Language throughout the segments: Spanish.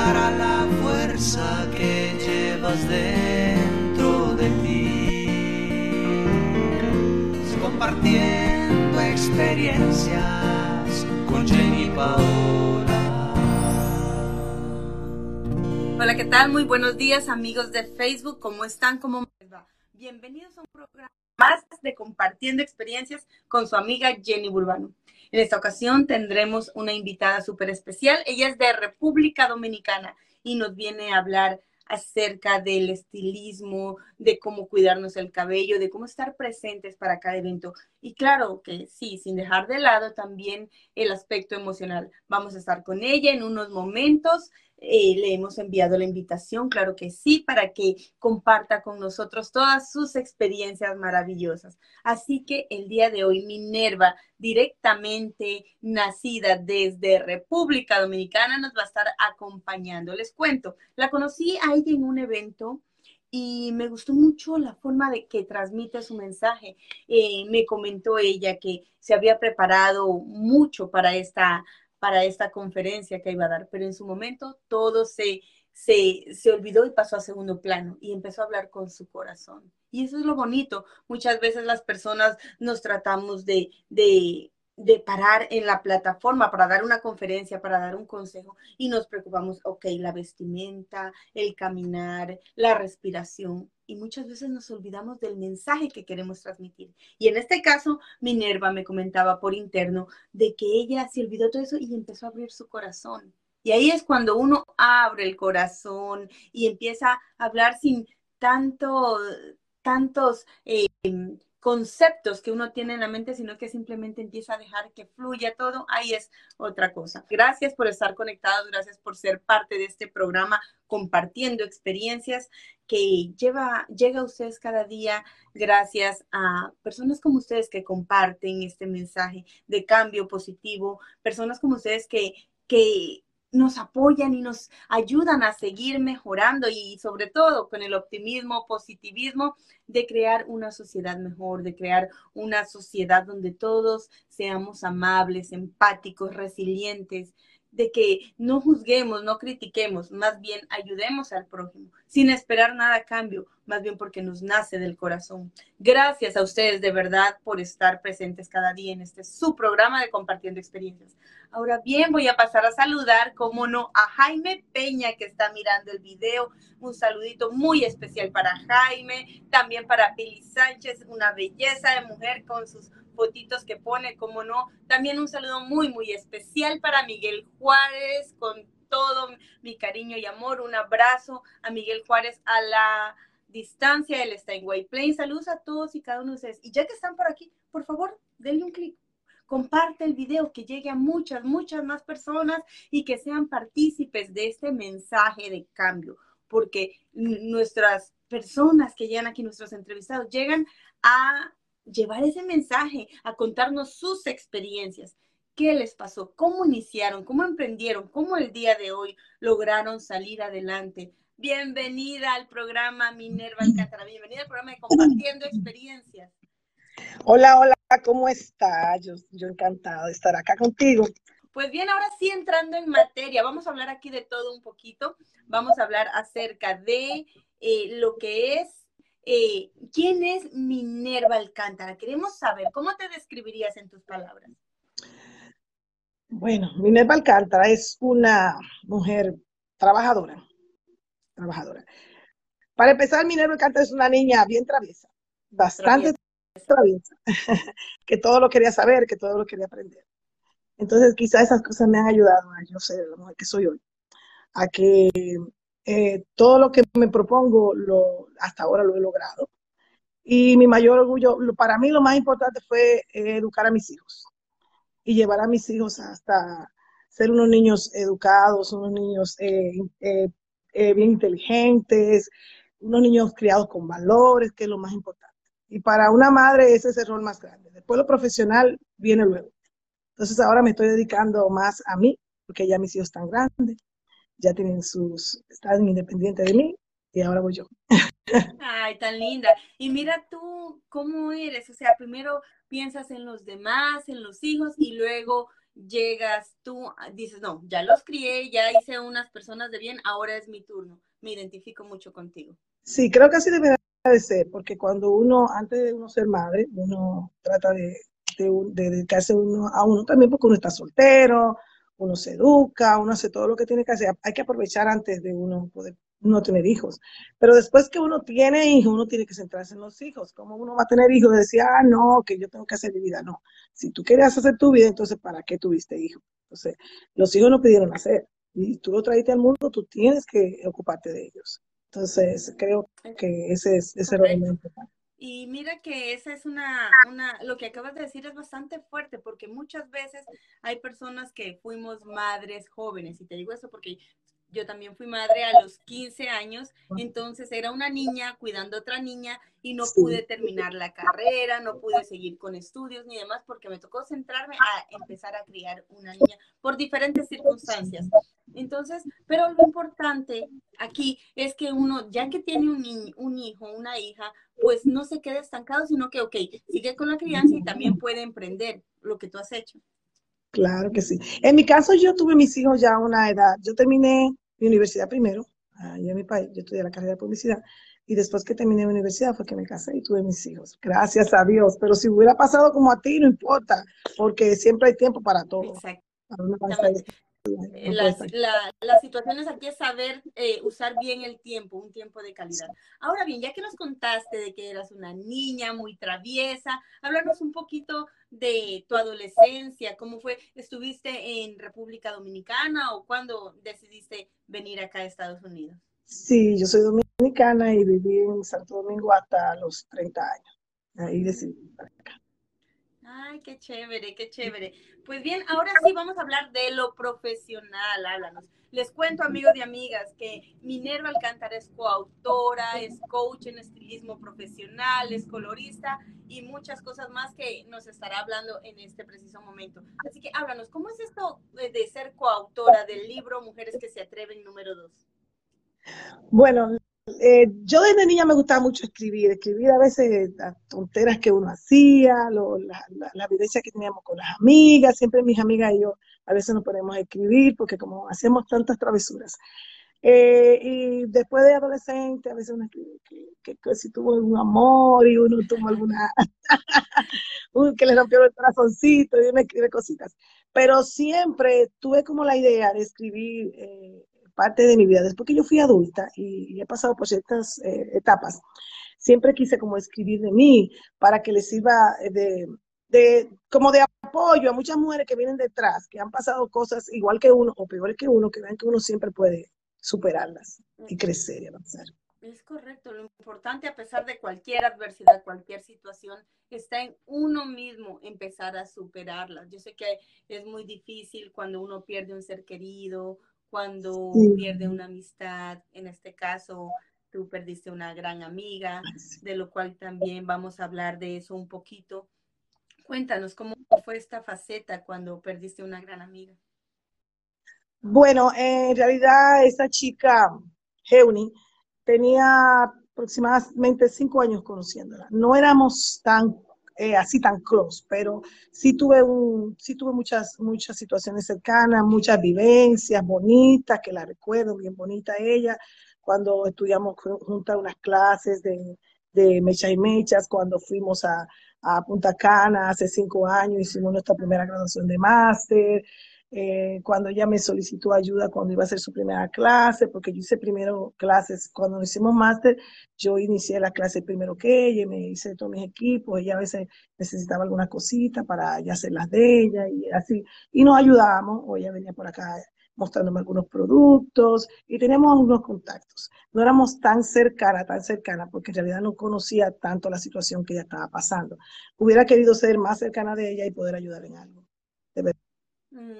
estará la fuerza que llevas dentro de ti. Compartiendo experiencias con Jenny Paola. Hola, ¿qué tal? Muy buenos días, amigos de Facebook. ¿Cómo están? ¿Cómo va? Bienvenidos a un programa más de Compartiendo Experiencias con su amiga Jenny Burbano. En esta ocasión tendremos una invitada súper especial. Ella es de República Dominicana y nos viene a hablar acerca del estilismo, de cómo cuidarnos el cabello, de cómo estar presentes para cada evento. Y claro que sí, sin dejar de lado también el aspecto emocional. Vamos a estar con ella en unos momentos. Eh, le hemos enviado la invitación, claro que sí, para que comparta con nosotros todas sus experiencias maravillosas. Así que el día de hoy, Minerva, directamente nacida desde República Dominicana, nos va a estar acompañando. Les cuento, la conocí a en un evento y me gustó mucho la forma de que transmite su mensaje. Eh, me comentó ella que se había preparado mucho para esta para esta conferencia que iba a dar, pero en su momento todo se, se, se olvidó y pasó a segundo plano y empezó a hablar con su corazón. Y eso es lo bonito. Muchas veces las personas nos tratamos de, de, de parar en la plataforma para dar una conferencia, para dar un consejo y nos preocupamos, ok, la vestimenta, el caminar, la respiración y muchas veces nos olvidamos del mensaje que queremos transmitir. Y en este caso, Minerva me comentaba por interno de que ella se olvidó todo eso y empezó a abrir su corazón. Y ahí es cuando uno abre el corazón y empieza a hablar sin tanto, tantos... Eh, conceptos que uno tiene en la mente, sino que simplemente empieza a dejar que fluya todo, ahí es otra cosa. Gracias por estar conectados, gracias por ser parte de este programa, compartiendo experiencias que lleva, llega a ustedes cada día gracias a personas como ustedes que comparten este mensaje de cambio positivo, personas como ustedes que, que nos apoyan y nos ayudan a seguir mejorando y sobre todo con el optimismo, positivismo de crear una sociedad mejor, de crear una sociedad donde todos seamos amables, empáticos, resilientes, de que no juzguemos, no critiquemos, más bien ayudemos al prójimo, sin esperar nada a cambio, más bien porque nos nace del corazón. Gracias a ustedes de verdad por estar presentes cada día en este su programa de Compartiendo Experiencias. Ahora bien, voy a pasar a saludar, como no, a Jaime Peña que está mirando el video. Un saludito muy especial para Jaime, también para Pili Sánchez, una belleza de mujer con sus fotitos que pone, como no. También un saludo muy, muy especial para Miguel Juárez, con todo mi cariño y amor. Un abrazo a Miguel Juárez a la distancia. En White Plains. Saludos a todos y cada uno de ustedes. Y ya que están por aquí, por favor, denle un clic. Comparte el video, que llegue a muchas, muchas más personas y que sean partícipes de este mensaje de cambio, porque nuestras personas que llegan aquí, nuestros entrevistados, llegan a llevar ese mensaje, a contarnos sus experiencias. ¿Qué les pasó? ¿Cómo iniciaron? ¿Cómo emprendieron? ¿Cómo el día de hoy lograron salir adelante? Bienvenida al programa Minerva Alcántara. Bienvenida al programa de Compartiendo Experiencias. Hola, hola, ¿cómo estás? Yo, yo encantado de estar acá contigo. Pues bien, ahora sí entrando en materia, vamos a hablar aquí de todo un poquito. Vamos a hablar acerca de eh, lo que es eh, ¿quién es Minerva Alcántara? Queremos saber, ¿cómo te describirías en tus palabras? Bueno, Minerva Alcántara es una mujer trabajadora, trabajadora. Para empezar, Minerva Alcántara es una niña bien traviesa, bastante traviesa, que todo lo quería saber, que todo lo quería aprender. Entonces, quizás esas cosas me han ayudado a yo ser la mujer que soy hoy, a que eh, todo lo que me propongo, lo, hasta ahora lo he logrado. Y mi mayor orgullo, para mí lo más importante fue eh, educar a mis hijos y llevar a mis hijos hasta ser unos niños educados, unos niños eh, bien inteligentes, unos niños criados con valores, que es lo más importante. Y para una madre ese es el rol más grande. Después lo profesional viene luego. Entonces ahora me estoy dedicando más a mí, porque ya mis hijos están grandes ya tienen sus, están independientes de mí y ahora voy yo. Ay, tan linda. Y mira tú cómo eres, o sea, primero piensas en los demás, en los hijos y luego llegas tú, ah, dices, no, ya los crié, ya hice unas personas de bien, ahora es mi turno. Me identifico mucho contigo. Sí, creo que así debe de ser, porque cuando uno, antes de uno ser madre, uno trata de, dedicarse uno, a uno también porque uno está soltero, uno se educa, uno hace todo lo que tiene que hacer. Hay que aprovechar antes de uno poder no tener hijos. Pero después que uno tiene hijos, uno tiene que centrarse en los hijos. ¿Cómo uno va a tener hijos? Decía, ah, no, que yo tengo que hacer mi vida. No. Si tú querías hacer tu vida, entonces, ¿para qué tuviste hijos? Entonces, los hijos no pidieron hacer. Y tú lo traiste al mundo, tú tienes que ocuparte de ellos. Entonces, creo que ese es ese realmente. Y mira que esa es una, una, lo que acabas de decir es bastante fuerte porque muchas veces hay personas que fuimos madres jóvenes y te digo eso porque yo también fui madre a los 15 años, entonces era una niña cuidando a otra niña y no pude terminar la carrera, no pude seguir con estudios ni demás porque me tocó centrarme a empezar a criar una niña por diferentes circunstancias. Entonces, pero lo importante aquí es que uno, ya que tiene un, un hijo, una hija, pues no se quede estancado, sino que, ok, sigue con la crianza y también puede emprender lo que tú has hecho. Claro que sí. En mi caso, yo tuve mis hijos ya a una edad. Yo terminé mi universidad primero, allá en mi país. Yo estudié la carrera de publicidad. Y después que terminé mi universidad fue que me casé y tuve mis hijos. Gracias a Dios. Pero si hubiera pasado como a ti, no importa, porque siempre hay tiempo para todo. Exacto. Eh, las, las, situaciones aquí es saber eh, usar bien el tiempo, un tiempo de calidad. Ahora bien, ya que nos contaste de que eras una niña muy traviesa, háblanos un poquito de tu adolescencia, cómo fue, ¿estuviste en República Dominicana o cuándo decidiste venir acá a Estados Unidos? Sí, yo soy dominicana y viví en Santo Domingo hasta los 30 años. Ahí decidí para acá. Ay, qué chévere, qué chévere. Pues bien, ahora sí vamos a hablar de lo profesional, háblanos. Les cuento, amigos y amigas, que Minerva Alcántara es coautora, es coach en estilismo profesional, es colorista y muchas cosas más que nos estará hablando en este preciso momento. Así que háblanos, ¿cómo es esto de ser coautora del libro Mujeres que se atreven número dos? Bueno, eh, yo desde niña me gustaba mucho escribir, escribir a veces las tonteras que uno hacía, la, la, vivencia que teníamos con las amigas, siempre mis amigas y yo a veces nos ponemos a escribir porque como hacemos tantas travesuras. Eh, y después de adolescente, a veces uno escribe que, si tuvo un amor y uno tuvo alguna, que le rompió el corazoncito y uno escribe cositas. Pero siempre tuve como la idea de escribir eh, parte de mi vida, después que yo fui adulta y, he pasado por ciertas eh, etapas, siempre quise como escribir de mí para que les sirva de, de, como de apoyo a muchas mujeres que vienen detrás, que han pasado cosas igual que uno o peor que uno, que vean que uno siempre puede superarlas y crecer y avanzar. Es correcto, lo importante a pesar de cualquier adversidad, cualquier situación, está en uno mismo empezar a superarlas. Yo sé que es muy difícil cuando uno pierde un ser querido cuando pierde una amistad, en este caso tú perdiste una gran amiga, de lo cual también vamos a hablar de eso un poquito. Cuéntanos cómo fue esta faceta cuando perdiste una gran amiga. Bueno, en realidad esa chica, Heuni, tenía aproximadamente cinco años conociéndola. No éramos tan eh, así tan close, pero sí tuve, un, sí tuve muchas, muchas situaciones cercanas, muchas vivencias bonitas, que la recuerdo, bien bonita ella, cuando estudiamos juntas unas clases de, de mechas y mechas, cuando fuimos a, a Punta Cana hace cinco años, hicimos nuestra primera graduación de máster, eh, cuando ella me solicitó ayuda cuando iba a hacer su primera clase, porque yo hice primero clases, cuando hicimos máster, yo inicié la clase primero que ella, me hice todos mis equipos, ella a veces necesitaba alguna cosita para ya hacer las de ella y así, y nos ayudábamos, o ella venía por acá mostrándome algunos productos y teníamos algunos contactos. No éramos tan cercana, tan cercana, porque en realidad no conocía tanto la situación que ella estaba pasando. Hubiera querido ser más cercana de ella y poder ayudar en algo. De verdad. Mm,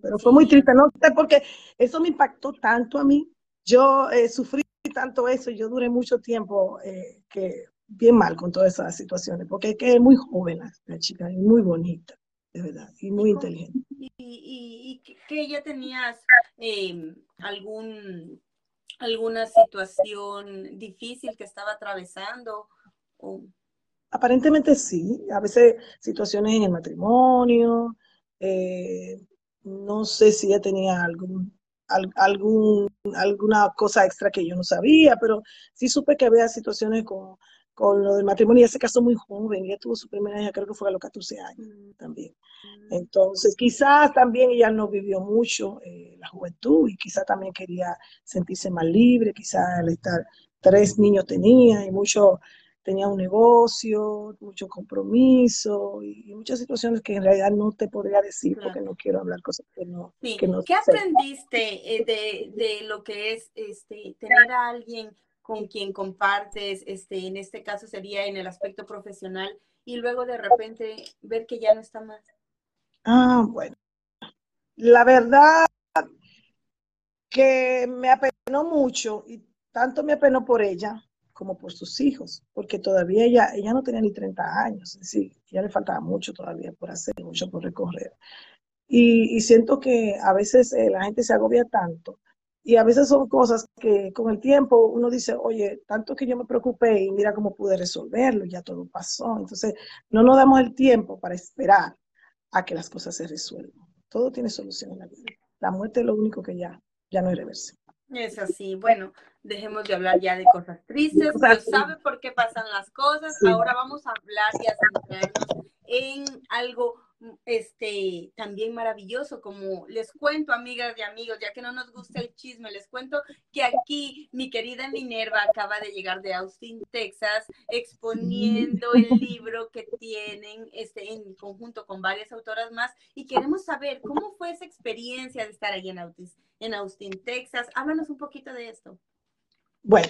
Pero fue muy triste, no sé, porque eso me impactó tanto a mí. Yo eh, sufrí tanto eso, yo duré mucho tiempo eh, que bien mal con todas esas situaciones, porque es que es muy joven la, chica, es muy bonita, de verdad, y muy inteligente. ¿Y, que ella tenías em, algún alguna situación difícil que estaba atravesando? Aparentemente sí, a veces situaciones en el matrimonio, Eh, no sé si ella tenía algún, algún, alguna cosa extra que yo no sabía, pero sí supe que había situaciones con, con lo del matrimonio. Ella se casó muy joven, ella tuvo su primera hija, creo que fue a los 14 años también. Entonces, quizás también ella no vivió mucho eh, la juventud y quizás también quería sentirse más libre, quizás al estar, tres niños tenía y mucho tenía un negocio, mucho compromiso y, muchas situaciones que en realidad no te podría decir porque no quiero hablar cosas que no. Que no ¿Qué aprendiste eh, de, de, lo que es este, tener a alguien con quien compartes, este, en este caso sería en el aspecto profesional, y luego de repente ver que ya no está más? Ah, bueno. La verdad que me apenó mucho y tanto me apenó por ella como por sus hijos, porque todavía ella, ella no tenía ni 30 años, es decir, ya le faltaba mucho todavía por hacer, mucho por recorrer. Y, siento que a veces eh, la gente se agobia tanto y a veces son cosas que con el tiempo uno dice, oye, tanto que yo me preocupé y mira cómo pude resolverlo, ya todo pasó. Entonces, no nos damos el tiempo para esperar a que las cosas se resuelvan. Todo tiene solución en la vida. La muerte es lo único que ya, ya no es reversible. Es así. Bueno, dejemos de hablar ya de cosas tristes. Dios sabe por qué pasan las cosas. Ahora vamos a hablar y a centrarnos en algo este también maravilloso, como les cuento, amigas y amigos, ya que no nos gusta el chisme, les cuento que aquí mi querida Minerva acaba de llegar de Austin, Texas, exponiendo el libro que tienen este, en conjunto con varias autoras más y queremos saber cómo fue esa experiencia de estar ahí en Austin, en Austin, Texas. Háblanos un poquito de esto. Bueno,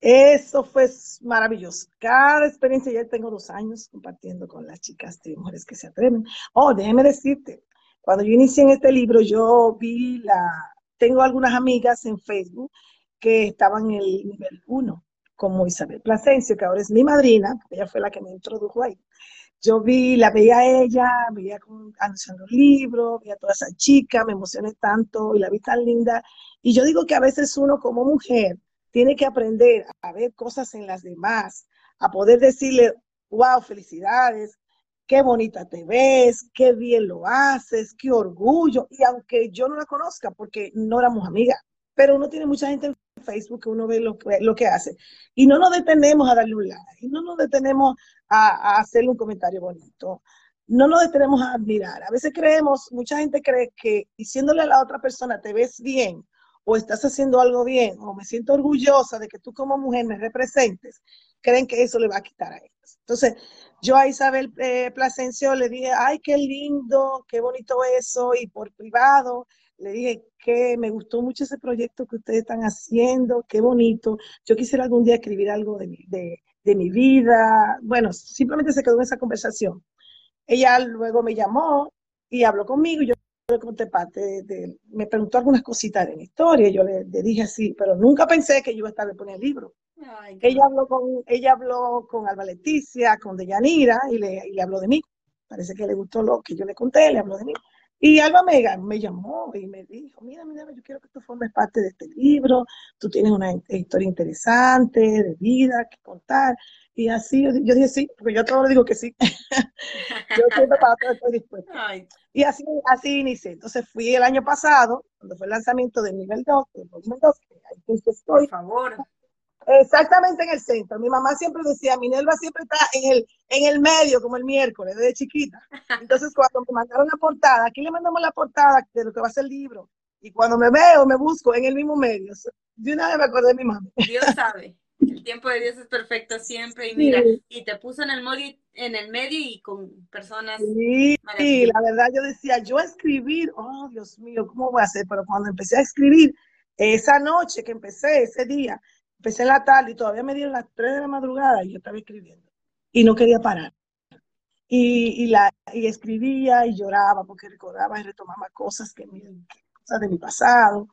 eso fue maravilloso. Cada experiencia, ya tengo dos años compartiendo con las chicas de mujeres que se atreven. Oh, déjeme decirte, cuando yo inicié en este libro, yo vi la, tengo algunas amigas en Facebook que estaban en el nivel 1, como Isabel Plasencio, que ahora es mi madrina, ella fue la que me introdujo ahí. Yo vi, la veía a ella, veía anunciando libros, veía a toda esa chica, me emocioné tanto y la vi tan linda. Y yo digo que a veces uno como mujer, tiene que aprender a ver cosas en las demás, a poder decirle, wow, felicidades, qué bonita te ves, qué bien lo haces, qué orgullo. Y aunque yo no la conozca, porque no éramos amigas, pero uno tiene mucha gente en Facebook que uno ve lo que, hace. Y no nos detenemos a darle un like, no nos detenemos a, a hacerle un comentario bonito. No nos detenemos a admirar. A veces creemos, mucha gente cree que diciéndole a la otra persona, te ves bien, o estás haciendo algo bien, o me siento orgullosa de que tú como mujer me representes, creen que eso le va a quitar a ellos. Entonces, yo a Isabel eh, Plasencio le dije, ay, qué lindo, qué bonito eso, y por privado le dije que me gustó mucho ese proyecto que ustedes están haciendo, qué bonito. Yo quisiera algún día escribir algo de mi, de, de mi vida. Bueno, simplemente se quedó en esa conversación. Ella luego me llamó y habló conmigo y yo le parte de, me preguntó algunas cositas de mi historia, yo le, dije así, pero nunca pensé que yo iba a estar de poner el libro. ella, habló con, ella habló con Alba Leticia, con Deyanira, y le, y le habló de mí. Parece que le gustó lo que yo le conté, le habló de mí. Y Alba me, me llamó y me dijo, mira, mira, yo quiero que tú formes parte de este libro, tú tienes una historia interesante de vida que contar. Y así yo, dije sí, porque yo todo le digo que sí. yo siempre para todo estoy dispuesta. Y así, así inicié. Entonces fui el año pasado, cuando fue el lanzamiento del nivel 2, del volumen 2, que ahí estoy. Por favor. Exactamente en el centro. Mi mamá siempre decía, Minerva siempre está en el, en el medio, como el miércoles, desde chiquita. Entonces, cuando me mandaron la portada, aquí le mandamos la portada de lo que va a ser el libro. Y cuando me veo, me busco en el mismo medio. De una vez me acordé de mi mamá. Dios sabe. El tiempo de Dios es perfecto siempre y mira, y te puso en el medio, en el medio y con personas. Sí, sí, la verdad yo decía, yo escribir, oh Dios mío, ¿cómo voy a hacer? Pero cuando empecé a escribir, esa noche que empecé, ese día, empecé en la tarde y todavía me dieron las 3 de la madrugada y yo estaba escribiendo y no quería parar. Y, y, la, y escribía y lloraba porque recordaba y retomaba cosas, que, cosas de mi pasado,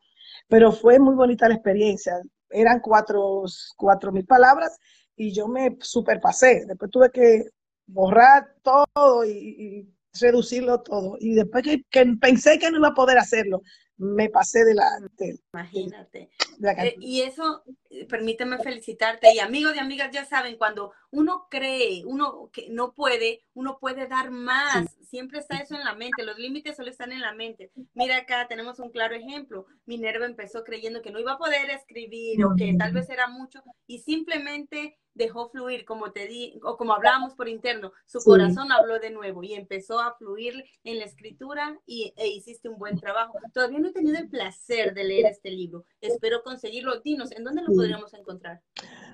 pero fue muy bonita la experiencia eran cuatro, cuatro mil palabras y yo me superpasé. Después tuve que borrar todo y, reducirlo todo. Y después que, pensé que no iba a poder hacerlo, me pasé delante. Imagínate. Eh, y eso, eh, permíteme felicitarte. Y amigos y amigas ya saben, cuando uno cree, uno que no puede, uno puede dar más siempre está eso en la mente, los límites solo están en la mente. Mira acá, tenemos un claro ejemplo. Minerva empezó creyendo que no iba a poder escribir o que tal vez era mucho y simplemente dejó fluir, como te di, o como hablábamos por interno, su corazón habló de nuevo y empezó a fluir en la escritura y, e hiciste un buen trabajo. Todavía no he tenido el placer de leer este libro. Espero conseguirlo. Dinos, ¿en dónde lo podríamos encontrar?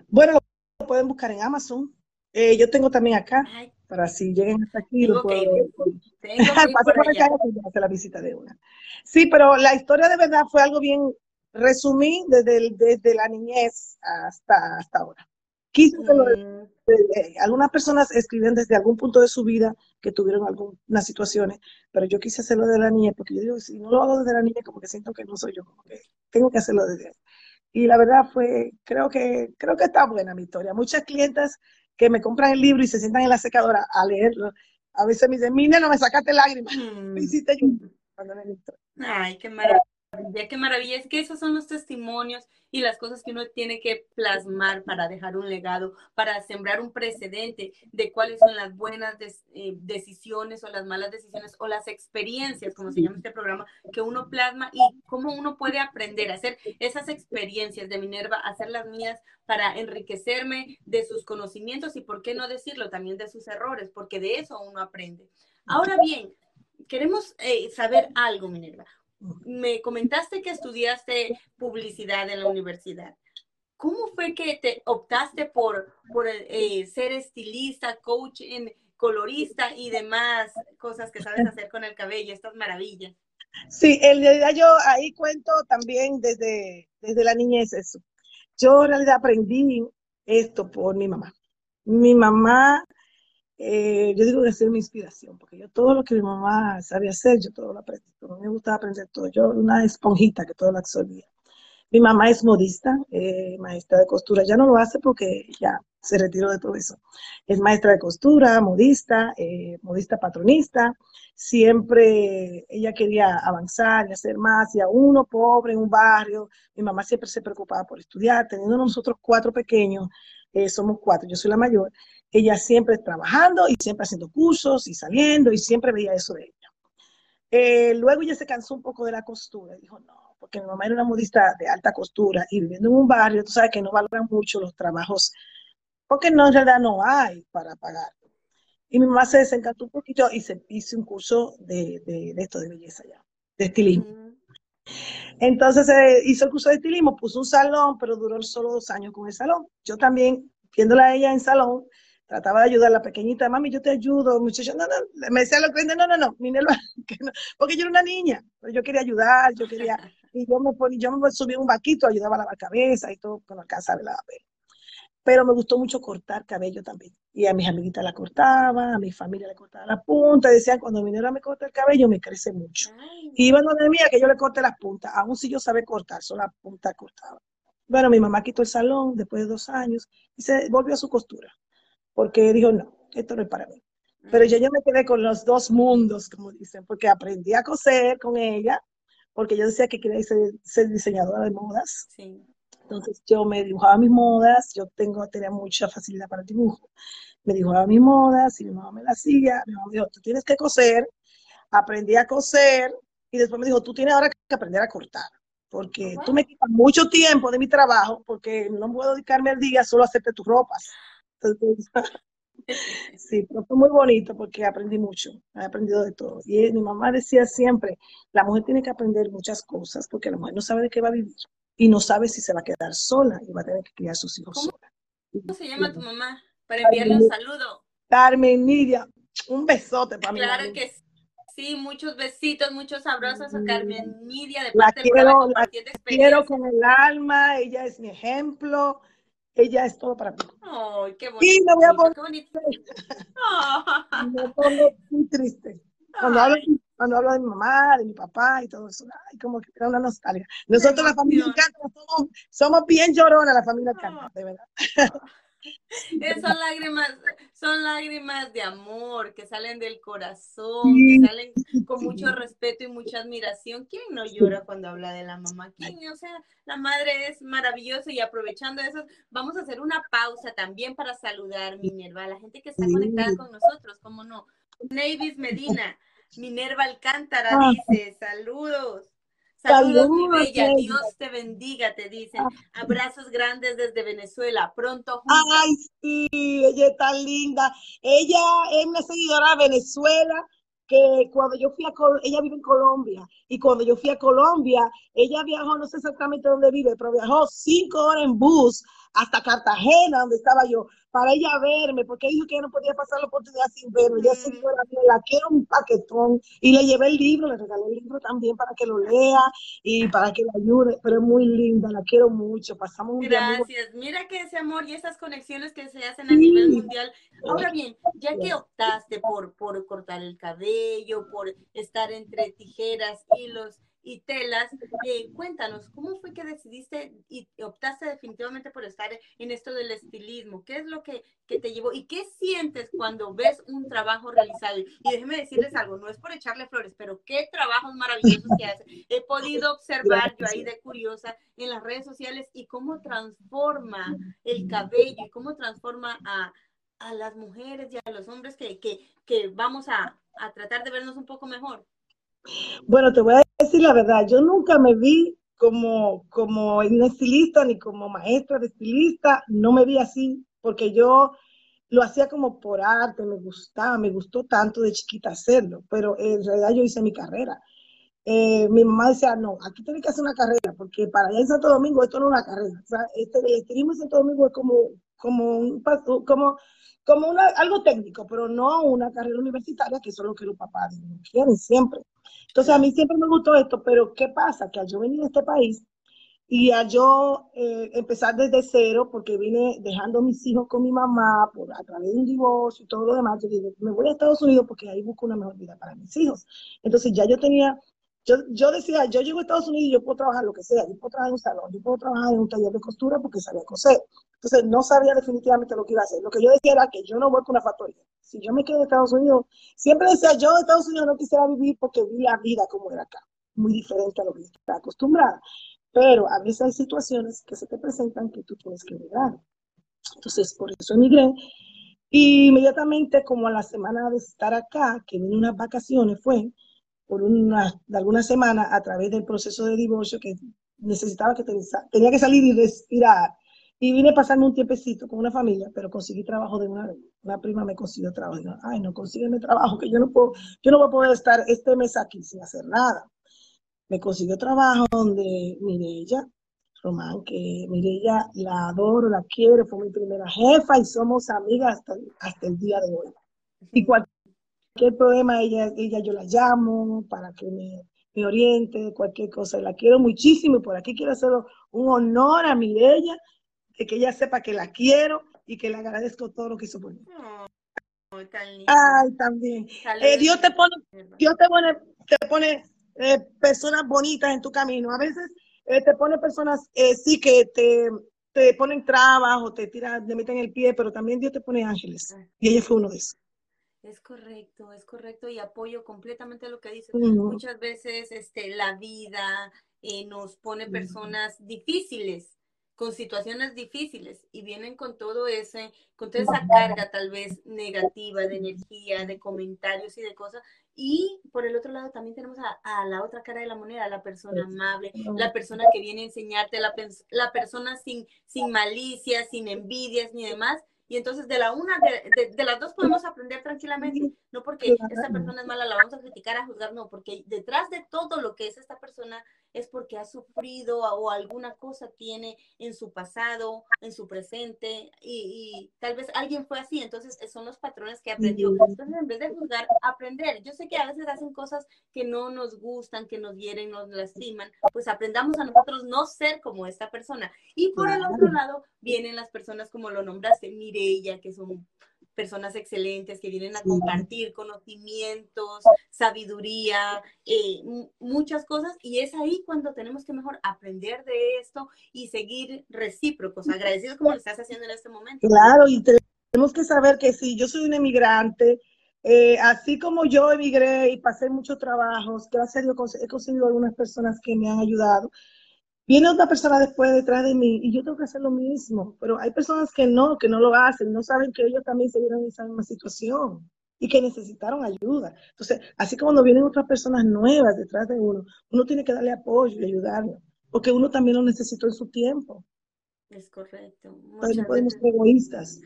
Bueno, lo pueden buscar en Amazon. Eh, yo tengo también acá, para si lleguen hasta aquí, lo puedo, hacer la visita de una. Sí, pero la historia de verdad fue algo bien resumí desde, desde la niñez hasta, hasta ahora. Mm. algunas personas escriben desde algún punto de su vida que tuvieron algunas situaciones, pero yo quise hacerlo de la niña porque yo digo, si no lo hago desde la niña, como que siento que no soy yo, como que tengo que hacerlo desde Y la verdad fue, creo que, creo que está buena mi historia. Muchas clientas que me compran el libro y se sientan en la secadora a leerlo, a veces me dicen, mira, no me sacaste lágrimas, me hiciste yo Ay, qué maravilla qué maravilla. Es que esos son los testimonios y las cosas que uno tiene que plasmar para dejar un legado, para sembrar un precedente de cuáles son las buenas eh, decisiones o las malas decisiones o las experiencias, como se llama este programa, que uno plasma y cómo uno puede aprender a hacer esas experiencias de Minerva, hacer las mías para enriquecerme de sus conocimientos y, por qué no decirlo, también de sus errores, porque de eso uno aprende. Ahora bien, queremos eh, saber algo, Minerva me comentaste que estudiaste publicidad en la universidad. ¿Cómo fue que te optaste por, eh, ser estilista, coach, en, colorista y demás cosas que sabes hacer con el cabello, estas maravillas? Sí, en realidad yo ahí cuento también desde, desde la niñez eso. Yo en realidad aprendí esto por mi mamá. Mi mamá eh, yo digo que es mi inspiración, porque yo todo lo que mi mamá sabía hacer, yo todo lo aprendí. Me gustaba aprender todo. Yo una esponjita que todo lo absorbía. Mi mamá es modista, eh, maestra de costura. Ya no lo hace porque ya se retiró de todo eso. Es maestra de costura, modista, eh, modista patronista. Siempre ella quería avanzar y hacer más. Y a uno pobre en un barrio, mi mamá siempre se preocupaba por estudiar. Teniendo nosotros cuatro pequeños, somos cuatro, yo soy la mayor ella siempre trabajando y siempre haciendo cursos y saliendo y siempre veía eso de ella. Eh, luego ella se cansó un poco de la costura dijo, no, porque mi mamá era una modista de alta costura y viviendo en un barrio, tú sabes que no valoran mucho los trabajos, porque no, en realidad no hay para pagar. Y mi mamá se desencantó un poquito y se hizo un curso de, de, esto de belleza ya, de estilismo. Entonces eh, hizo el curso de estilismo, puso un salón, pero duró solo dos años con el salón. Yo también, viéndola a ella en salón, trataba de ayudar a la pequeñita, mami, yo te ayudo, muchacho, no, no, me decía lo que no, no, no, Minerva, no, porque yo era una niña, yo quería ayudar, yo quería, y yo me ponía, yo me subía un vaquito, ayudaba a lavar cabeza y todo, con la de la Pero me gustó mucho cortar cabello también. Y a mis amiguitas la cortaba, a mi familia le cortaba la punta, decían, cuando Minerva me corta el cabello, me crece mucho. Y iban donde mía que yo le corte las puntas, aún si yo sabía cortar, solo la punta cortaba. Bueno, mi mamá quitó el salón después de dos años y se volvió a su costura porque dijo, no, esto no es para mí. Pero yo, yo me quedé con los dos mundos, como dicen, porque aprendí a coser con ella, porque yo decía que quería ser, diseñadora de modas. Sí. Entonces yo me dibujaba mis modas, yo tengo, tenía mucha facilidad para el dibujo. Me dibujaba mis modas y mi mamá me las hacía. Mi mamá me dijo, tú tienes que coser. Aprendí a coser y después me dijo, tú tienes ahora que aprender a cortar porque tú me quitas mucho tiempo de mi trabajo, porque no puedo dedicarme al día solo a hacerte tus ropas. sí, pero fue muy bonito porque aprendí mucho, he aprendido de todo. Y mi mamá decía siempre, la mujer tiene que aprender muchas cosas porque la mujer no sabe de qué va a vivir y no sabe si se va a quedar sola y va a tener que criar a sus hijos sola. ¿Cómo se llama tu mamá? Para enviarle un saludo. Carmen Nidia, un besote para mí. Claro que sí, muchos besitos, muchos abrazos a Carmen Nidia de parte la quiero, la quiero con el alma, ella es mi ejemplo ella es todo para mí. Ay, qué bonito. Y me voy a poner, qué bonito. me pongo muy triste. Cuando hablo, cuando hablo, de mi mamá, de mi papá y todo eso, ay, como que era una nostalgia. Nosotros, la familia Canta, somos, somos bien lloronas, la familia Canta, de verdad. son lágrimas, son lágrimas de amor que salen del corazón, que salen con mucho respeto y mucha admiración. ¿Quién no llora cuando habla de la mamá? ¿Quién? O sea, la madre es maravillosa y aprovechando eso, vamos a hacer una pausa también para saludar, Minerva, a la gente que está conectada con nosotros, ¿cómo no? Navis Medina, Minerva Alcántara Ah. dice, saludos. Saludos, mi bella. Dios te bendiga, te dicen. Ah. Abrazos grandes desde Venezuela, pronto juntas. Ay, sí, ella es tan linda. Ella es una seguidora de Venezuela, que cuando yo fui a Col- ella vive en Colombia, y cuando yo fui a Colombia, ella viajó, no sé exactamente dónde vive, pero viajó cinco horas en bus hasta Cartagena, donde estaba yo, para ella verme, porque ella dijo que ella no podía pasar la oportunidad sin verme. Ella se Mm. fue, la, la quiero un paquetón, y le llevé el libro, le regalé el libro también para que lo lea y para que le ayude, pero es muy linda, la quiero mucho, pasamos un día muy Gracias. Mira que ese amor y esas conexiones que se hacen a nivel Sí. mundial. Ahora bien, ya que optaste por, por cortar el cabello, por estar entre tijeras, hilos y telas, eh, cuéntanos, ¿cómo fue que decidiste y optaste definitivamente por estar en esto del estilismo? ¿Qué es lo que, que te llevó y qué sientes cuando ves un trabajo realizado? Y déjenme decirles algo, no es por echarle flores, pero qué trabajos maravillosos que hacen. He podido observar yo ahí de curiosa en las redes sociales y cómo transforma el cabello y cómo transforma a, a las mujeres y a los hombres que, que, que vamos a, a tratar de vernos un poco mejor. Bueno, te voy a decir la verdad, yo nunca me vi como, como estilista ni como maestra de estilista, no me vi así, porque yo lo hacía como por arte, me gustaba, me gustó tanto de chiquita hacerlo, pero en realidad yo hice mi carrera. Eh, mi mamá decía, no, aquí tienes que hacer una carrera, porque para allá en Santo Domingo esto no es una carrera. O sea, este, el estilismo en Santo Domingo es como, como, un, como, como una, algo técnico, pero no una carrera universitaria, que eso es lo que los papás quieren siempre. Entonces a mí siempre me gustó esto, pero ¿qué pasa? Que al yo venir a este país y al yo eh, empezar desde cero, porque vine dejando a mis hijos con mi mamá por, a través de un divorcio y todo lo demás, yo dije, me voy a Estados Unidos porque ahí busco una mejor vida para mis hijos. Entonces ya yo tenía, yo, yo decía, yo llego a Estados Unidos y yo puedo trabajar lo que sea, yo puedo trabajar en un salón, yo puedo trabajar en un taller de costura porque sabía coser. Entonces no sabía definitivamente lo que iba a hacer. Lo que yo decía era que yo no voy con una factoría. Si yo me quedo en Estados Unidos, siempre decía, yo en Estados Unidos no quisiera vivir porque vi la vida como era acá, muy diferente a lo que estaba acostumbrada. Pero a veces hay situaciones que se te presentan que tú tienes que emigrar. Entonces, por eso emigré. Y inmediatamente, como a la semana de estar acá, que vine unas vacaciones, fue por una, de algunas semanas a través del proceso de divorcio que necesitaba que ten- tenía que salir y respirar. Y vine a pasarme un tiempecito con una familia, pero conseguí trabajo de una vez. Una prima me consiguió trabajo. Ay, no, consígueme trabajo, que yo no puedo, yo no voy a poder estar este mes aquí sin hacer nada. Me consiguió trabajo donde Mireya Román, que Mireya la adoro, la quiero, fue mi primera jefa y somos amigas hasta, hasta el día de hoy. Y cualquier problema, ella, ella yo la llamo para que me, me oriente, cualquier cosa. La quiero muchísimo y por aquí quiero hacer un honor a Mireya, de que ella sepa que la quiero y que le agradezco todo lo que hizo por mí. Oh, tan lindo. Ay, también. Eh, Dios te pone. Dios te pone, te pone eh, personas bonitas en tu camino. A veces eh, te pone personas, sí, que te, te ponen trabas o te tiran, te meten el pie, pero también Dios te pone ángeles. Y ella fue uno de esos. Es correcto, es correcto y apoyo completamente lo que dices. Muchas veces este, la vida eh, nos pone personas difíciles, con situaciones difíciles y vienen con todo ese, con toda esa carga tal vez negativa de energía, de comentarios y de cosas. Y por el otro lado también tenemos a, a la otra cara de la moneda, la persona amable, la persona que viene a enseñarte, la, pers- la persona sin, sin malicia, sin envidias ni demás. Y entonces de la una, de, de- de las dos podemos aprender tranquilamente. No porque esta persona es mala, la vamos a criticar, a juzgar, no, porque detrás de todo lo que es esta persona es porque ha sufrido o alguna cosa tiene en su pasado, en su presente, y, y tal vez alguien fue así, entonces son los patrones que aprendió. Entonces, en vez de juzgar, aprender. Yo sé que a veces hacen cosas que no nos gustan, que nos hieren, nos lastiman, pues aprendamos a nosotros no ser como esta persona. Y por el otro lado, vienen las personas como lo nombraste, Mireya, que son personas excelentes que vienen a compartir conocimientos, sabiduría, eh, mu- muchas cosas, y es ahí cuando tenemos que mejor aprender de esto y seguir recíprocos, agradecidos como lo estás haciendo en este momento. Claro, y tenemos que saber que si yo soy un emigrante, eh, así como yo emigré y pasé muchos trabajos, gracias a Dios he conseguido algunas personas que me han ayudado. Viene otra persona después detrás de mí y yo tengo que hacer lo mismo, pero hay personas que no, que no lo hacen, no saben que ellos también se vieron en esa misma situación. y que necesitaron ayuda. Entonces, así como cuando vienen otras personas nuevas detrás de uno, uno tiene que darle apoyo y ayudarlo, porque uno también lo necesitó en su tiempo. Es correcto. No podemos ser egoístas,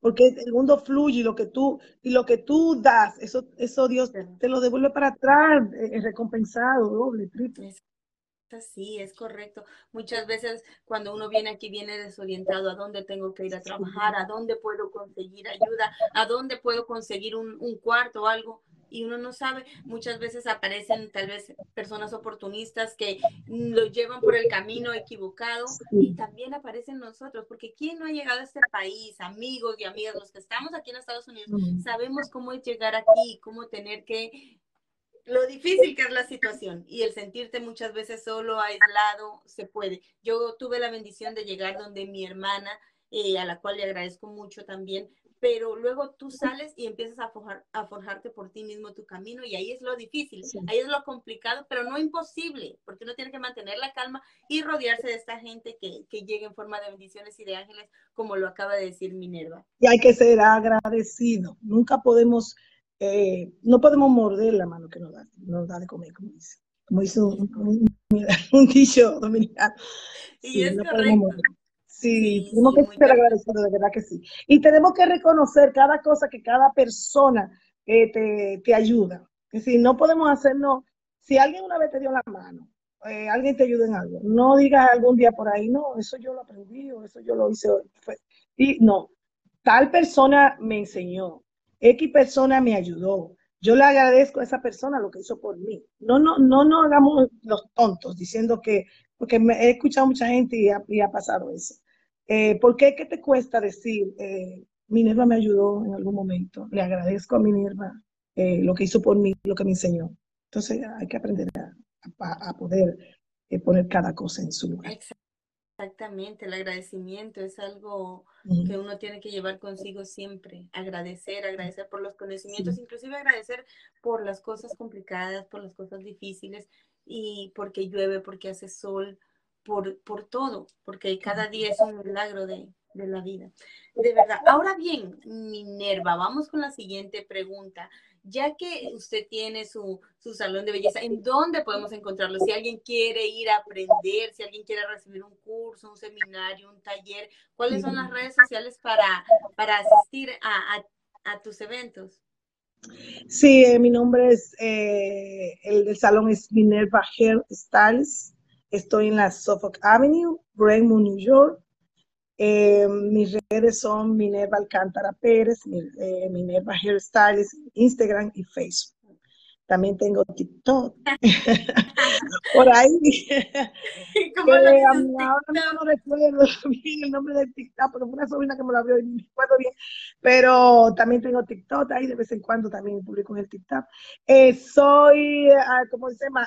porque el mundo fluye y lo que tú, y lo que tú das, eso, eso Dios te lo devuelve para atrás, eh, recompensado, doble, triple. Sí, es correcto. Muchas veces cuando uno viene aquí viene desorientado a dónde tengo que ir a trabajar, a dónde puedo conseguir ayuda, a dónde puedo conseguir un, un cuarto o algo y uno no sabe, muchas veces aparecen tal vez personas oportunistas que lo llevan por el camino equivocado y también aparecen nosotros, porque ¿quién no ha llegado a este país? Amigos y amigas, los que estamos aquí en Estados Unidos, sabemos cómo es llegar aquí, cómo tener que lo difícil que es la situación y el sentirte muchas veces solo, aislado, se puede. Yo tuve la bendición de llegar donde mi hermana, eh, a la cual le agradezco mucho también, pero luego tú sales y empiezas a, a forjarte por ti mismo tu camino y ahí es lo difícil, ahí es lo complicado, pero no imposible, porque uno tiene que mantener la calma y rodearse de esta gente que, que llega en forma de bendiciones y de ángeles, como lo acaba de decir Minerva. Y hay que ser agradecido, nunca podemos, eh, no podemos morder la mano que nos da, nos da de comer, como dice, como dice un, dicho dominicano. Y es correcto. Sí, tenemos que ser agradecidos, de verdad que sí. Y tenemos que reconocer cada cosa que cada persona eh, te, te, ayuda. Es decir, no podemos hacernos, si alguien una vez te dio la mano, eh, alguien te ayuda en algo, no digas algún día por ahí, no, eso yo lo aprendí o eso yo lo hice hoy. Y no, tal persona me enseñó, X persona me ayudó. Yo le agradezco a esa persona lo que hizo por mí. No, no, no, no hagamos los tontos diciendo que, porque he escuchado mucha gente y ha, pasado eso. Eh, ¿Por qué? ¿Qué te cuesta decir? Eh, Minerva me ayudó en algún momento. Le agradezco a Minerva eh, lo que hizo por mí, lo que me enseñó. Entonces hay que aprender a, poder eh, poner cada cosa en su lugar. Exactamente, el agradecimiento es algo que uno tiene que llevar consigo siempre. Agradecer, agradecer por los conocimientos, inclusive agradecer por las cosas complicadas, por las cosas difíciles y porque llueve, porque hace sol, por, por todo, porque cada día es un milagro de, de la vida. De verdad. Ahora bien, Minerva, vamos con la siguiente pregunta. Ya que usted tiene su, su, salón de belleza, ¿en dónde podemos encontrarlo? Si alguien quiere ir a aprender, si alguien quiere recibir un curso, un seminario, un taller, ¿cuáles son las redes sociales para, para asistir a, a, tus eventos? Sí, eh, mi nombre es, eh, el del salón es Minerva Hair Styles. Estoy en la Suffolk Avenue, Brentwood, New York. Eh, mis redes son Minerva Alcántara Pérez, eh, Minerva Hairstylist, Instagram y Facebook. También tengo TikTok. Por ahí. ¿Cómo eh, ahora no recuerdo bien el nombre de TikTok, pero fue una sobrina que me lo abrió y me acuerdo bien. Pero también tengo TikTok, ahí de vez en cuando también publico en el TikTok. Eh, soy, ah,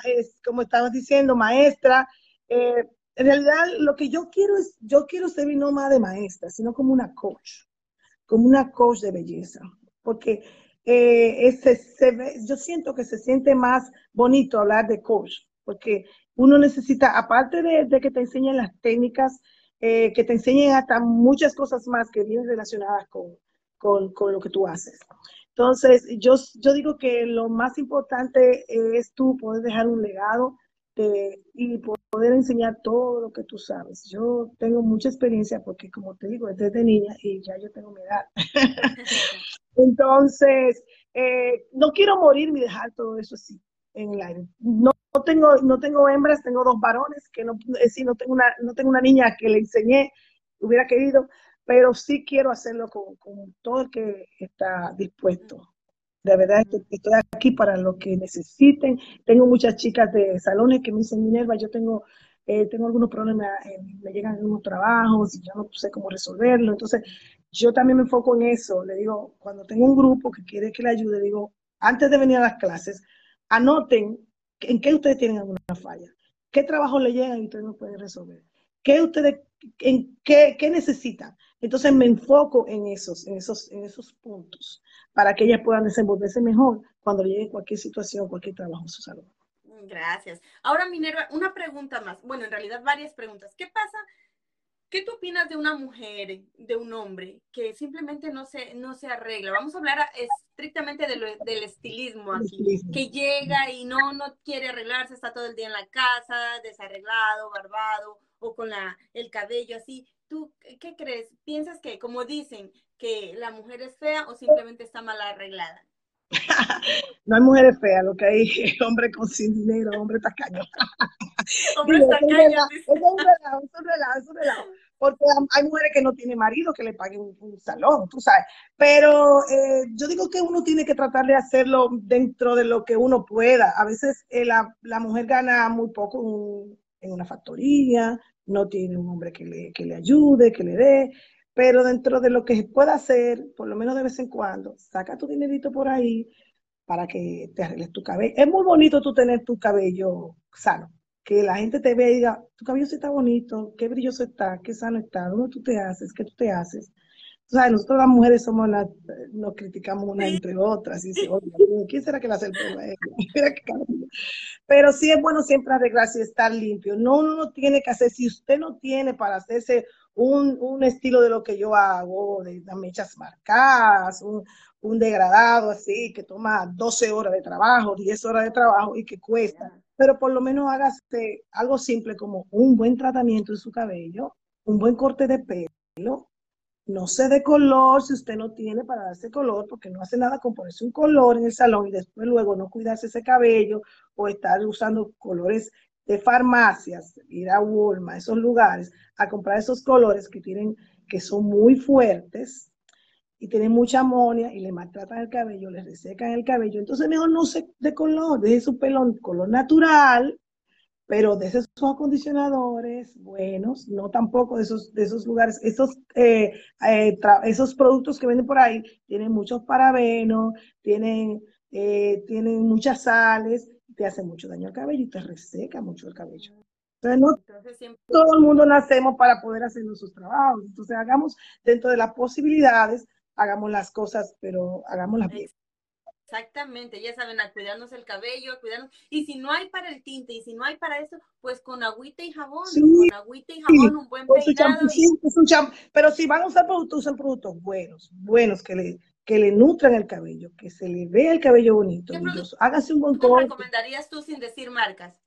es, como estabas diciendo, maestra. Eh, en realidad, lo que yo quiero es, yo quiero ser no más de maestra, sino como una coach, como una coach de belleza. Porque eh, se, yo siento que se siente más bonito hablar de coach, porque uno necesita, aparte de, que te enseñen las técnicas, eh, que te enseñen hasta muchas cosas más que vienen relacionadas con, con, con, lo que tú haces. Entonces, yo, yo digo que lo más importante es tú poder dejar un legado de, y poder enseñar todo lo que tú sabes. Yo tengo mucha experiencia porque, como te digo, desde niña y ya yo tengo mi edad. Entonces, eh, no quiero morir ni dejar todo eso así en el aire. No, tengo, no tengo hembras, tengo dos varones, que no, es decir, no tengo una, no tengo una niña que le enseñé, hubiera querido, pero sí quiero hacerlo con, con todo el que está dispuesto. De verdad estoy aquí para lo que necesiten. Tengo muchas chicas de salones que me dicen, Minerva, yo tengo, eh, tengo algunos problemas, eh, me llegan algunos trabajos y yo no sé cómo resolverlo. Entonces, yo también me enfoco en eso. Le digo, cuando tengo un grupo que quiere que le ayude, digo, antes de venir a las clases, anoten en qué ustedes tienen alguna falla, qué trabajo le llegan y ustedes no pueden resolver, qué ustedes, en qué, qué necesitan. Entonces me enfoco en esos, en esos, en esos puntos para que ellas puedan desenvolverse mejor cuando llegue cualquier situación, cualquier trabajo en su salud. Gracias. Ahora, Minerva, una pregunta más. Bueno, en realidad varias preguntas. ¿Qué pasa ¿Qué tú opinas de una mujer, de un hombre, que simplemente no se, no se arregla? Vamos a hablar estrictamente del estilismo aquí, que llega y no, no quiere arreglarse, está todo el día en la casa, desarreglado, barbado, o con la, el cabello así. ¿Tú qué crees? ¿Piensas que, como dicen, que la mujer es fea o simplemente está mal arreglada? no hay mujeres feas, lo que hay es hombre con sin dinero, hombre tacaño. hombre tacaño. Es un relajo, es un relajo, es un relajo. Porque hay mujeres que no tienen marido que le paguen un, salón, tú sabes. Pero eh, yo digo que uno tiene que tratar de hacerlo dentro de lo que uno pueda. A veces eh, la, la, mujer gana muy poco en una factoría, no tiene un hombre que le, que le ayude, que le dé pero dentro de lo que pueda hacer, por lo menos de vez en cuando, saca tu dinerito por ahí para que te arregles tu cabello. Es muy bonito tú tener tu cabello sano, que la gente te vea y diga, tu cabello sí está bonito, qué brilloso está, qué sano está, dónde tú te haces, qué tú te haces. O sea, nosotros las mujeres somos las, nos criticamos una entre otras y dice, oye, ¿quién será que le hace el pelo a Pero sí es bueno siempre arreglarse y estar limpio. No uno no tiene que hacer, si usted no tiene para hacerse un, un estilo de lo que yo hago, de las mechas marcadas, un, un degradado así, que toma 12 horas de trabajo, 10 horas de trabajo y que cuesta. Pero por lo menos hágase algo simple como un buen tratamiento de su cabello, un buen corte de pelo, no se dé color si usted no tiene para darse color, porque no hace nada con ponerse un color en el salón y después luego no cuidarse ese cabello o estar usando colores de farmacias, ir a Walmart, esos lugares, a comprar esos colores que tienen, que son muy fuertes y tienen mucha amonia y le maltratan el cabello, le resecan el cabello. Entonces mejor no se de color, deje su pelón color natural, pero de esos acondicionadores buenos, no tampoco de esos, de esos lugares, esos, eh, eh, esos productos que venden por ahí tienen muchos parabenos, tienen, eh, tienen muchas sales, te hace mucho daño al cabello y te reseca mucho el cabello. Entonces, no todo el mundo nacemos para poder hacer nuestros trabajos. Entonces, hagamos dentro de las posibilidades, hagamos las cosas, pero hagámoslas bien. Exactamente, ya saben, a cuidarnos el cabello, a cuidarnos. Y si no hay para el tinte y si no hay para eso, pues con agüita y jabón, con agüita y jabón, un buen peinado. Pero si van a usar productos, usen productos buenos, buenos que le, que le nutran el cabello, que se le vea el cabello bonito, Hágase un buen corte. ¿Qué recomendarías tú sin decir marcas?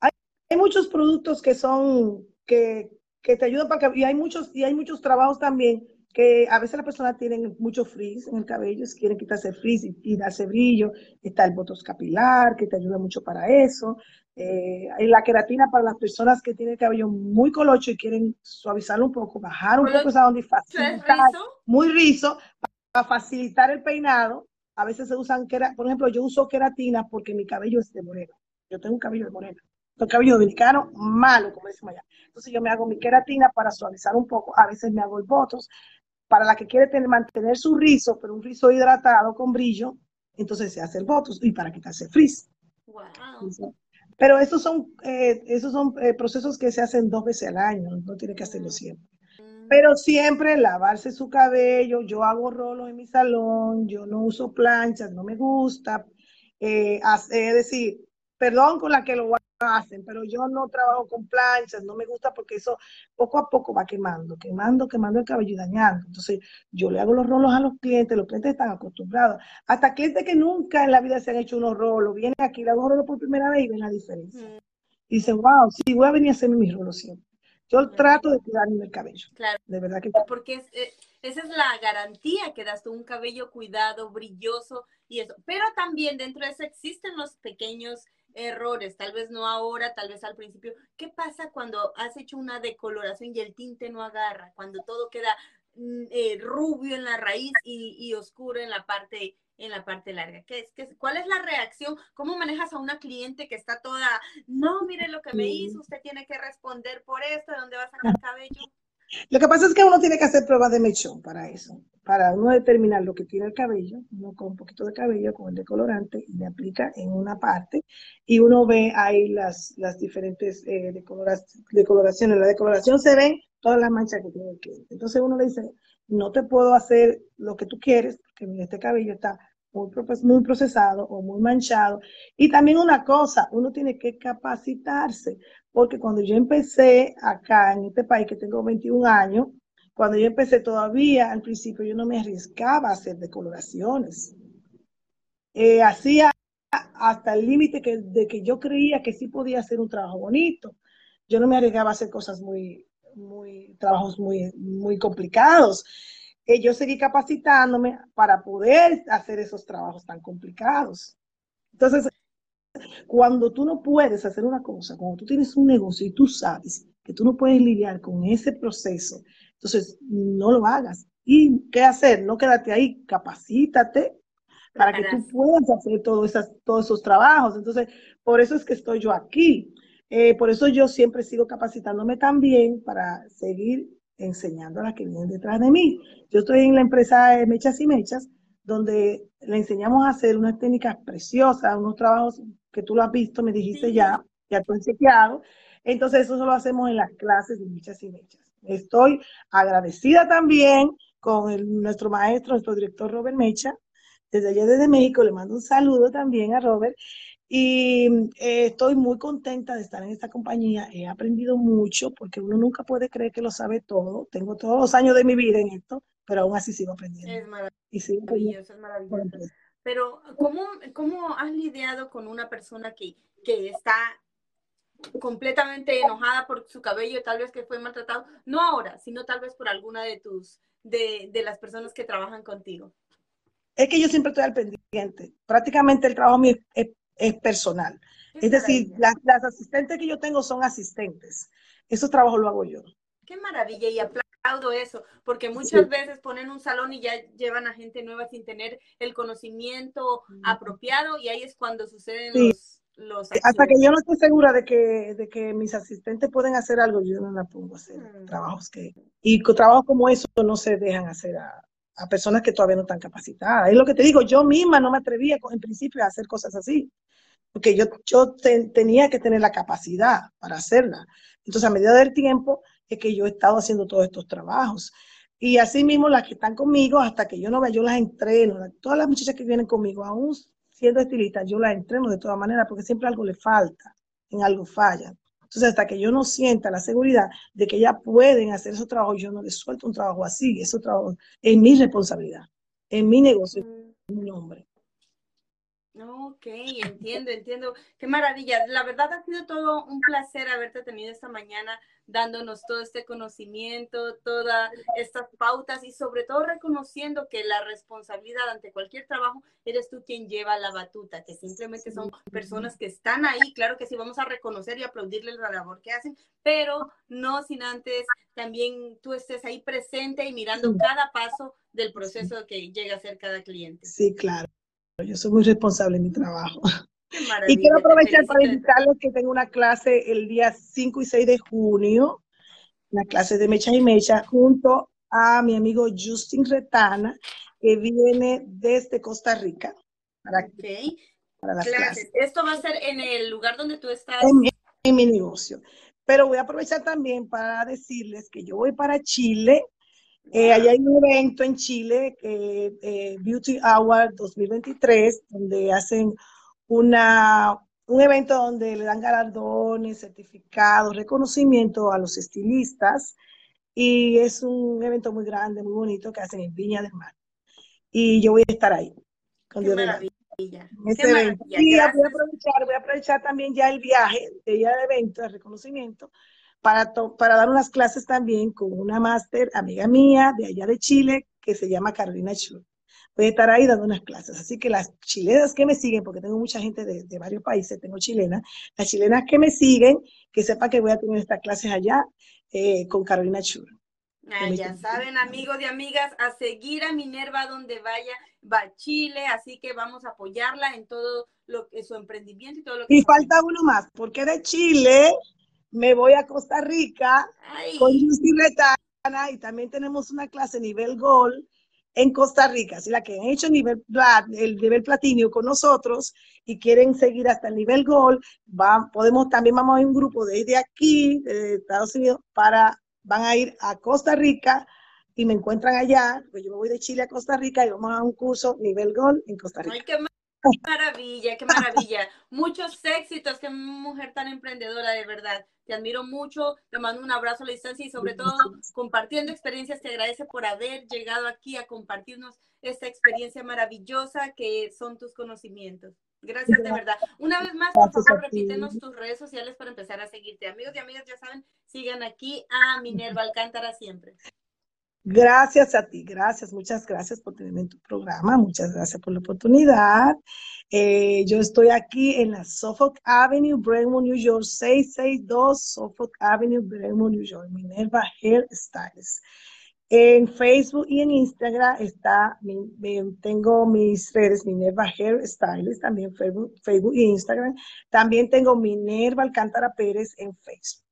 Hay, muchos productos que son, que, que te ayudan para que, y hay muchos, y hay muchos trabajos también que a veces las personas tienen mucho frizz en el cabello, quieren quitarse frizz y, darse brillo. Está el botox capilar, que te ayuda mucho para eso. Eh, la queratina para las personas que tienen el cabello muy colocho y quieren suavizarlo un poco, bajar un poco esa onda y facilitar, muy rizo, para facilitar el peinado, a veces se usan, por ejemplo, yo uso queratina porque mi cabello es de moreno. Yo tengo un cabello de moreno. El cabello dominicano, malo, como decimos allá. Entonces yo me hago mi queratina para suavizar un poco. A veces me hago el botox. Para la que quiere tener, mantener su rizo, pero un rizo hidratado con brillo, entonces se hace el botox y para quitarse frizz. Wow. Pero esos son, eh, esos son eh, procesos que se hacen dos veces al año, no tiene que hacerlo siempre. Pero siempre lavarse su cabello, yo hago rolos en mi salón, yo no uso planchas, no me gusta. Eh, es decir, perdón con la que lo hacen, pero yo no trabajo con planchas, no me gusta porque eso poco a poco va quemando, quemando, quemando el cabello y dañando. Entonces, yo le hago los rolos a los clientes, los clientes están acostumbrados. Hasta clientes que nunca en la vida se han hecho unos rolos, vienen aquí, le hago rolos por primera vez y ven la diferencia. Mm. dicen, wow, sí, voy a venir a hacerme mis rolos siempre. Yo trato de cuidarme el cabello. Claro. De verdad que. Porque eh, esa es la garantía que das tú, un cabello cuidado, brilloso y eso. Pero también dentro de eso existen los pequeños errores, tal vez no ahora, tal vez al principio. ¿Qué pasa cuando has hecho una decoloración y el tinte no agarra? Cuando todo queda eh, rubio en la raíz y, y oscuro en la parte en la parte larga. ¿Qué es, qué ¿Cuál es la reacción? ¿Cómo manejas a una cliente que está toda, no, mire lo que me hizo, usted tiene que responder por esto, ¿de dónde va a sacar cabello? Lo que pasa es que uno tiene que hacer pruebas de mechón para eso, para uno determinar lo que tiene el cabello, uno con un poquito de cabello, con el decolorante, y le aplica en una parte, y uno ve ahí las, las diferentes eh, decoloraciones. La decoloración se ven todas las manchas que tiene el cliente. Entonces uno le dice, no te puedo hacer lo que tú quieres, porque este cabello está muy, muy procesado o muy manchado. Y también una cosa, uno tiene que capacitarse, porque cuando yo empecé acá en este país, que tengo 21 años, cuando yo empecé todavía, al principio yo no me arriesgaba a hacer decoloraciones. Eh, hacía hasta el límite de que yo creía que sí podía hacer un trabajo bonito. Yo no me arriesgaba a hacer cosas muy, muy, trabajos muy, muy complicados. Eh, yo seguí capacitándome para poder hacer esos trabajos tan complicados. Entonces, cuando tú no puedes hacer una cosa, cuando tú tienes un negocio y tú sabes que tú no puedes lidiar con ese proceso, entonces no lo hagas. ¿Y qué hacer? No quédate ahí, capacítate para que tú puedas hacer esas, todos esos trabajos. Entonces, por eso es que estoy yo aquí. Eh, por eso yo siempre sigo capacitándome también para seguir enseñando a las que vienen detrás de mí. Yo estoy en la empresa de Mechas y Mechas, donde le enseñamos a hacer unas técnicas preciosas, unos trabajos que tú lo has visto, me dijiste ya, ya tú has chequeado. Entonces, eso lo hacemos en las clases de Mechas y Mechas. Estoy agradecida también con nuestro maestro, nuestro director Robert Mecha, desde allá desde México. Le mando un saludo también a Robert. Y eh, estoy muy contenta de estar en esta compañía. He aprendido mucho porque uno nunca puede creer que lo sabe todo. Tengo todos los años de mi vida en esto, pero aún así sigo aprendiendo. Es maravilloso, es maravilloso. Pero ¿cómo, ¿cómo has lidiado con una persona que, que está completamente enojada por su cabello, tal vez que fue maltratado, no ahora, sino tal vez por alguna de tus, de, de las personas que trabajan contigo? Es que yo siempre estoy al pendiente. Prácticamente el trabajo mío es, es personal. Es decir, las, las, asistentes que yo tengo son asistentes. Esos trabajos lo hago yo. Qué maravilla y aplaudo eso, porque muchas sí. veces ponen un salón y ya llevan a gente nueva sin tener el conocimiento apropiado y ahí es cuando suceden sí. los, los Hasta que yo no estoy segura de que, de que mis asistentes pueden hacer algo, yo no la pongo a hacer hmm. trabajos que... Y trabajos como eso no se dejan hacer a, a personas que todavía no están capacitadas. Es lo que te digo, yo misma no me atrevía en principio a hacer cosas así, porque yo, yo te, tenía que tener la capacidad para hacerla. Entonces, a medida del tiempo, es que yo he estado haciendo todos estos trabajos. Y así mismo las que están conmigo, hasta que yo no vea, yo las entreno. Todas las muchachas que vienen conmigo, aún siendo estilistas, yo las entreno de todas maneras, porque siempre algo le falta, en algo falla. Entonces, hasta que yo no sienta la seguridad de que ya pueden hacer esos trabajos, yo no les suelto un trabajo así. Ese trabajo es mi responsabilidad, es mi negocio, es mi nombre. Ok, entiendo, entiendo. Qué maravilla. La verdad ha sido todo un placer haberte tenido esta mañana dándonos todo este conocimiento, todas estas pautas y sobre todo reconociendo que la responsabilidad ante cualquier trabajo eres tú quien lleva la batuta, que simplemente son personas que están ahí. Claro que sí, vamos a reconocer y aplaudirles la labor que hacen, pero no sin antes también tú estés ahí presente y mirando cada paso del proceso que llega a ser cada cliente. Sí, claro. Yo soy muy responsable en mi trabajo. Y quiero aprovechar para invitarles que tengo una clase el día 5 y 6 de junio, la clase de Mecha y Mecha, junto a mi amigo Justin Retana, que viene desde Costa Rica. Para, okay. para las clases. clases. Esto va a ser en el lugar donde tú estás. En, en mi negocio. Pero voy a aprovechar también para decirles que yo voy para Chile eh, allá hay un evento en Chile, eh, eh, Beauty Hour 2023, donde hacen una, un evento donde le dan galardones, certificados, reconocimiento a los estilistas. Y es un evento muy grande, muy bonito que hacen en Viña del Mar. Y yo voy a estar ahí. Con Qué maravilla. Qué maravilla. Y voy a, aprovechar, voy a aprovechar también ya el viaje, el día del evento, de reconocimiento, para, para dar unas clases también con una máster, amiga mía, de allá de Chile, que se llama Carolina Schur. Voy a estar ahí dando unas clases. Así que las chilenas que me siguen, porque tengo mucha gente de, de varios países, tengo chilenas, las chilenas que me siguen, que sepan que voy a tener estas clases allá eh, con Carolina Schur. Ah, ya saben, amigos y amigas, a seguir a Minerva donde vaya, va a Chile, así que vamos a apoyarla en todo lo que su emprendimiento y todo lo que. Y falta uno más, porque de Chile me voy a Costa Rica Ay. con Lucy Retana y también tenemos una clase nivel Gold en Costa Rica, así la que han hecho nivel plat, el nivel platino con nosotros y quieren seguir hasta el nivel Gold, va, podemos también vamos a ir un grupo desde aquí, de Estados Unidos, para van a ir a Costa Rica y me encuentran allá, pues yo me voy de Chile a Costa Rica y vamos a un curso nivel Gold en Costa Rica. Ay, qué maravilla, qué maravilla. Muchos éxitos, qué mujer tan emprendedora, de verdad. Te admiro mucho, te mando un abrazo a la distancia y sobre todo compartiendo experiencias, te agradece por haber llegado aquí a compartirnos esta experiencia maravillosa que son tus conocimientos. Gracias de verdad. Una vez más, por favor, repítenos tus redes sociales para empezar a seguirte. Amigos y amigas, ya saben, sigan aquí a Minerva Alcántara siempre. Gracias a ti, gracias, muchas gracias por tenerme en tu programa, muchas gracias por la oportunidad. Eh, yo estoy aquí en la Suffolk Avenue, Brentwood, New York, 662 Suffolk Avenue, Brentwood, New York, Minerva Hair Styles. En Facebook y en Instagram está, tengo mis redes Minerva Hair Styles, también Facebook, Facebook y Instagram. También tengo Minerva Alcántara Pérez en Facebook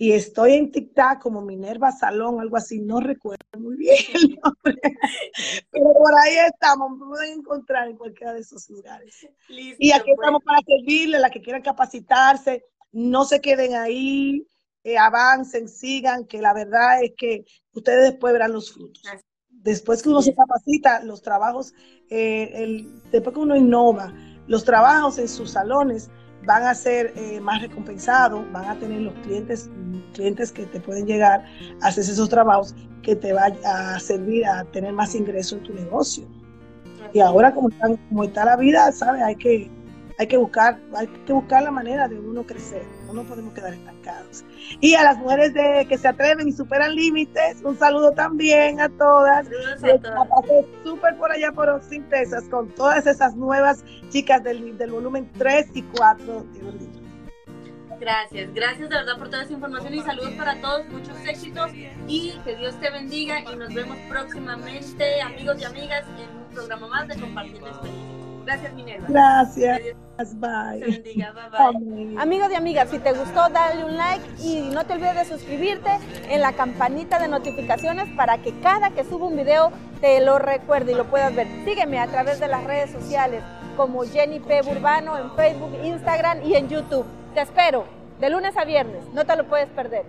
y estoy en TikTok como Minerva Salón, algo así, no recuerdo muy bien el nombre, pero por ahí estamos, me pueden encontrar en cualquiera de esos lugares. y aquí estamos para servirle, a las que quieran capacitarse, no se queden ahí, eh, avancen, sigan, que la verdad es que ustedes después verán los frutos. Después que uno se capacita, los trabajos, eh, el, después que uno innova, los trabajos en sus salones van a ser eh, más recompensados, van a tener los clientes, clientes que te pueden llegar a hacer esos trabajos que te van a servir a tener más ingresos en tu negocio. Y ahora como, como está la vida, ¿sabes? Hay que hay que buscar, hay que buscar la manera de uno crecer, no podemos quedar estancados. Y a las mujeres de, que se atreven y superan límites, un saludo también a todas. Saludos súper por allá por Sintesas con todas esas nuevas chicas del, del volumen 3 y 4 Gracias, gracias de verdad por toda esa información y saludos para todos, muchos éxitos y que Dios te bendiga y nos vemos próximamente, amigos y amigas, en un programa más de Compartiendo Experiencias. Gracias, Minerva. Gracias. Bye. Amigos y amigas, si te gustó, dale un like y no te olvides de suscribirte en la campanita de notificaciones para que cada que suba un video te lo recuerde y lo puedas ver. Sígueme a través de las redes sociales como Jenny P. Burbano en Facebook, Instagram y en YouTube. Te espero de lunes a viernes, no te lo puedes perder.